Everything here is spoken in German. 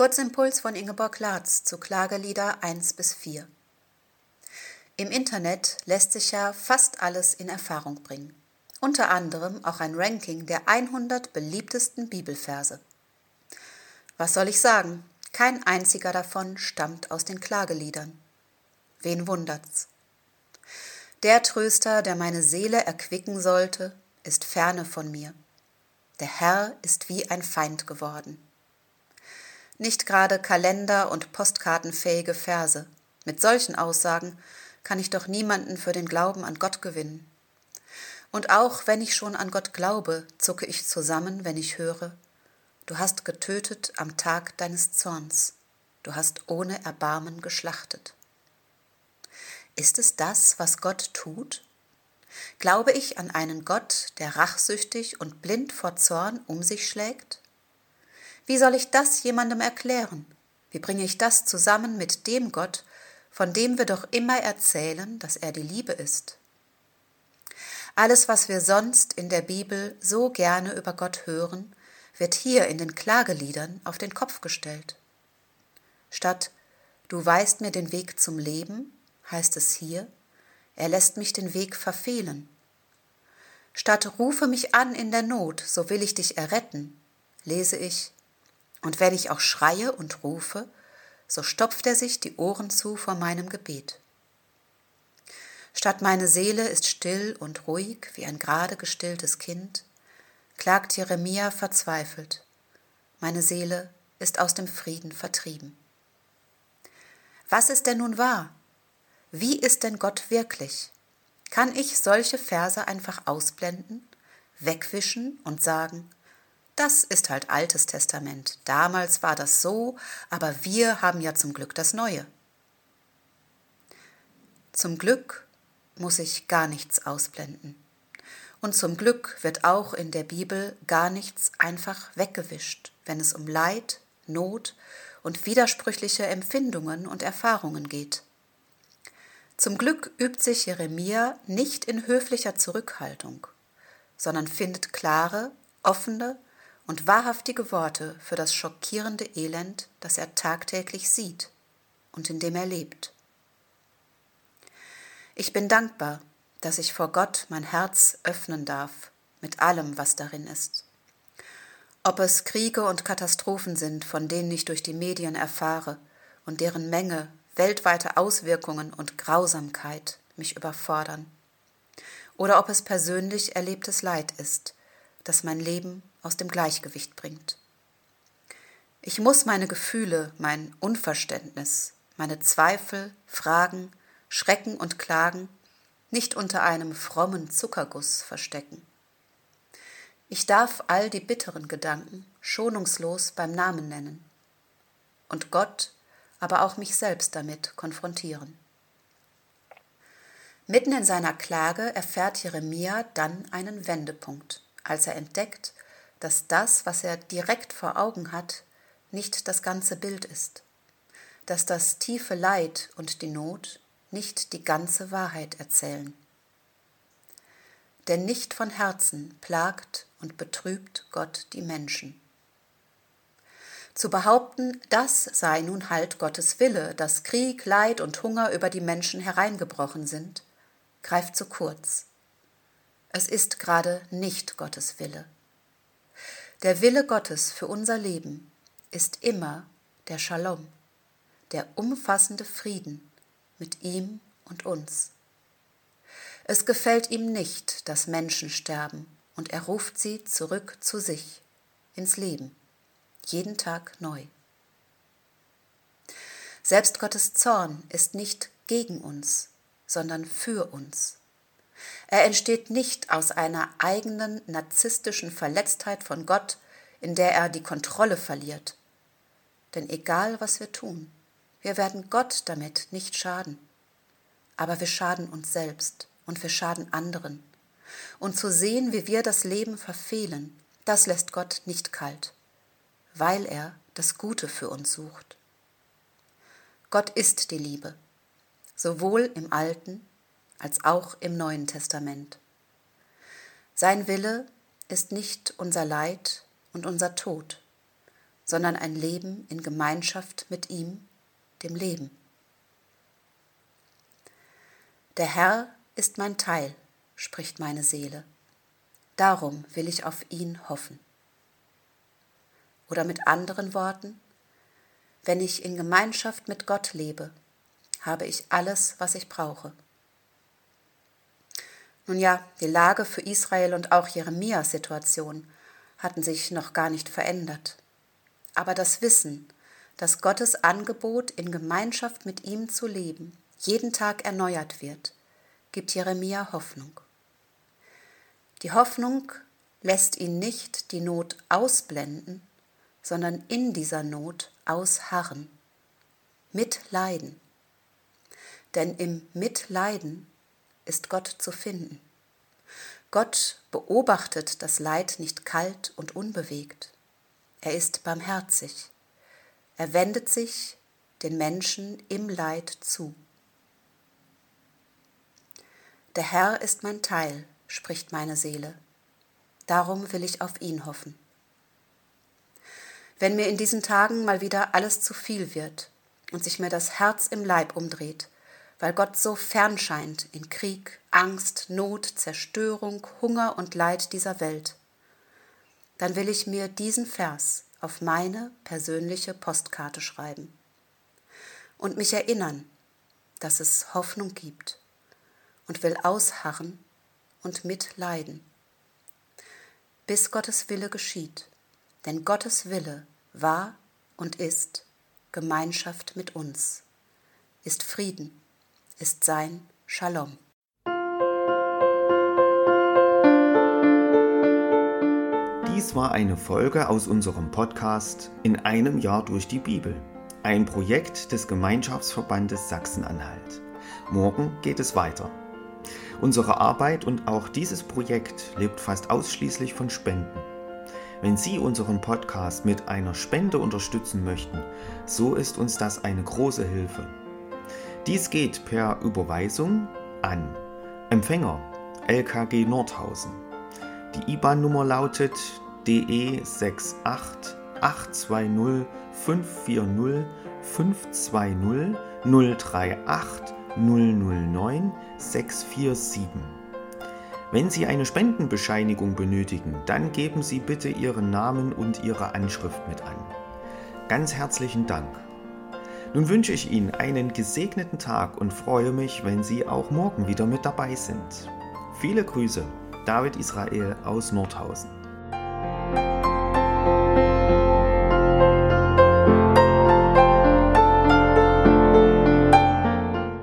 Kurzimpuls von Ingeborg Latz zu Klagelieder 1 bis 4. Im Internet lässt sich ja fast alles in Erfahrung bringen. Unter anderem auch ein Ranking der 100 beliebtesten Bibelverse. Was soll ich sagen? Kein einziger davon stammt aus den Klageliedern. Wen wundert's? Der Tröster, der meine Seele erquicken sollte, ist ferne von mir. Der Herr ist wie ein Feind geworden. Nicht gerade Kalender- und Postkartenfähige Verse. Mit solchen Aussagen kann ich doch niemanden für den Glauben an Gott gewinnen. Und auch wenn ich schon an Gott glaube, zucke ich zusammen, wenn ich höre, du hast getötet am Tag deines Zorns, du hast ohne Erbarmen geschlachtet. Ist es das, was Gott tut? Glaube ich an einen Gott, der rachsüchtig und blind vor Zorn um sich schlägt? Wie soll ich das jemandem erklären? Wie bringe ich das zusammen mit dem Gott, von dem wir doch immer erzählen, dass er die Liebe ist? Alles, was wir sonst in der Bibel so gerne über Gott hören, wird hier in den Klageliedern auf den Kopf gestellt. Statt Du weißt mir den Weg zum Leben, heißt es hier, er lässt mich den Weg verfehlen. Statt rufe mich an in der Not, so will ich dich erretten, lese ich, und wenn ich auch schreie und rufe, so stopft er sich die Ohren zu vor meinem Gebet. Statt meine Seele ist still und ruhig wie ein gerade gestilltes Kind, klagt Jeremia verzweifelt. Meine Seele ist aus dem Frieden vertrieben. Was ist denn nun wahr? Wie ist denn Gott wirklich? Kann ich solche Verse einfach ausblenden, wegwischen und sagen, das ist halt altes Testament, damals war das so, aber wir haben ja zum Glück das Neue. Zum Glück muss ich gar nichts ausblenden. Und zum Glück wird auch in der Bibel gar nichts einfach weggewischt, wenn es um Leid, Not und widersprüchliche Empfindungen und Erfahrungen geht. Zum Glück übt sich Jeremia nicht in höflicher Zurückhaltung, sondern findet klare, offene und wahrhaftige Worte für das schockierende Elend, das er tagtäglich sieht und in dem er lebt. Ich bin dankbar, dass ich vor Gott mein Herz öffnen darf mit allem, was darin ist. Ob es Kriege und Katastrophen sind, von denen ich durch die Medien erfahre und deren Menge weltweite Auswirkungen und Grausamkeit mich überfordern. Oder ob es persönlich erlebtes Leid ist, das mein Leben aus dem Gleichgewicht bringt. Ich muss meine Gefühle, mein Unverständnis, meine Zweifel, Fragen, Schrecken und Klagen nicht unter einem frommen Zuckerguss verstecken. Ich darf all die bitteren Gedanken schonungslos beim Namen nennen und Gott aber auch mich selbst damit konfrontieren. Mitten in seiner Klage erfährt Jeremia dann einen Wendepunkt, als er entdeckt, dass das, was er direkt vor Augen hat, nicht das ganze Bild ist, dass das tiefe Leid und die Not nicht die ganze Wahrheit erzählen. Denn nicht von Herzen plagt und betrübt Gott die Menschen. Zu behaupten, das sei nun halt Gottes Wille, dass Krieg, Leid und Hunger über die Menschen hereingebrochen sind, greift zu kurz. Es ist gerade nicht Gottes Wille. Der Wille Gottes für unser Leben ist immer der Shalom, der umfassende Frieden mit ihm und uns. Es gefällt ihm nicht, dass Menschen sterben, und er ruft sie zurück zu sich, ins Leben jeden Tag neu. Selbst Gottes Zorn ist nicht gegen uns, sondern für uns. Er entsteht nicht aus einer eigenen narzisstischen Verletztheit von Gott, in der er die Kontrolle verliert. Denn egal was wir tun, wir werden Gott damit nicht schaden. Aber wir schaden uns selbst und wir schaden anderen. Und zu sehen, wie wir das Leben verfehlen, das lässt Gott nicht kalt weil er das Gute für uns sucht. Gott ist die Liebe, sowohl im Alten als auch im Neuen Testament. Sein Wille ist nicht unser Leid und unser Tod, sondern ein Leben in Gemeinschaft mit ihm, dem Leben. Der Herr ist mein Teil, spricht meine Seele. Darum will ich auf ihn hoffen. Oder mit anderen Worten, wenn ich in Gemeinschaft mit Gott lebe, habe ich alles, was ich brauche. Nun ja, die Lage für Israel und auch Jeremias Situation hatten sich noch gar nicht verändert. Aber das Wissen, dass Gottes Angebot, in Gemeinschaft mit ihm zu leben, jeden Tag erneuert wird, gibt Jeremia Hoffnung. Die Hoffnung lässt ihn nicht die Not ausblenden, sondern in dieser Not ausharren, mitleiden. Denn im Mitleiden ist Gott zu finden. Gott beobachtet das Leid nicht kalt und unbewegt. Er ist barmherzig. Er wendet sich den Menschen im Leid zu. Der Herr ist mein Teil, spricht meine Seele. Darum will ich auf ihn hoffen. Wenn mir in diesen Tagen mal wieder alles zu viel wird und sich mir das Herz im Leib umdreht, weil Gott so fern scheint in Krieg, Angst, Not, Zerstörung, Hunger und Leid dieser Welt, dann will ich mir diesen Vers auf meine persönliche Postkarte schreiben und mich erinnern, dass es Hoffnung gibt und will ausharren und mitleiden, bis Gottes Wille geschieht, denn Gottes Wille war und ist Gemeinschaft mit uns, ist Frieden, ist sein Shalom. Dies war eine Folge aus unserem Podcast In einem Jahr durch die Bibel, ein Projekt des Gemeinschaftsverbandes Sachsen-Anhalt. Morgen geht es weiter. Unsere Arbeit und auch dieses Projekt lebt fast ausschließlich von Spenden. Wenn Sie unseren Podcast mit einer Spende unterstützen möchten, so ist uns das eine große Hilfe. Dies geht per Überweisung an Empfänger LKG Nordhausen. Die IBAN-Nummer lautet DE 68 820 540 520 038 009 647. Wenn Sie eine Spendenbescheinigung benötigen, dann geben Sie bitte Ihren Namen und Ihre Anschrift mit an. Ganz herzlichen Dank. Nun wünsche ich Ihnen einen gesegneten Tag und freue mich, wenn Sie auch morgen wieder mit dabei sind. Viele Grüße, David Israel aus Nordhausen.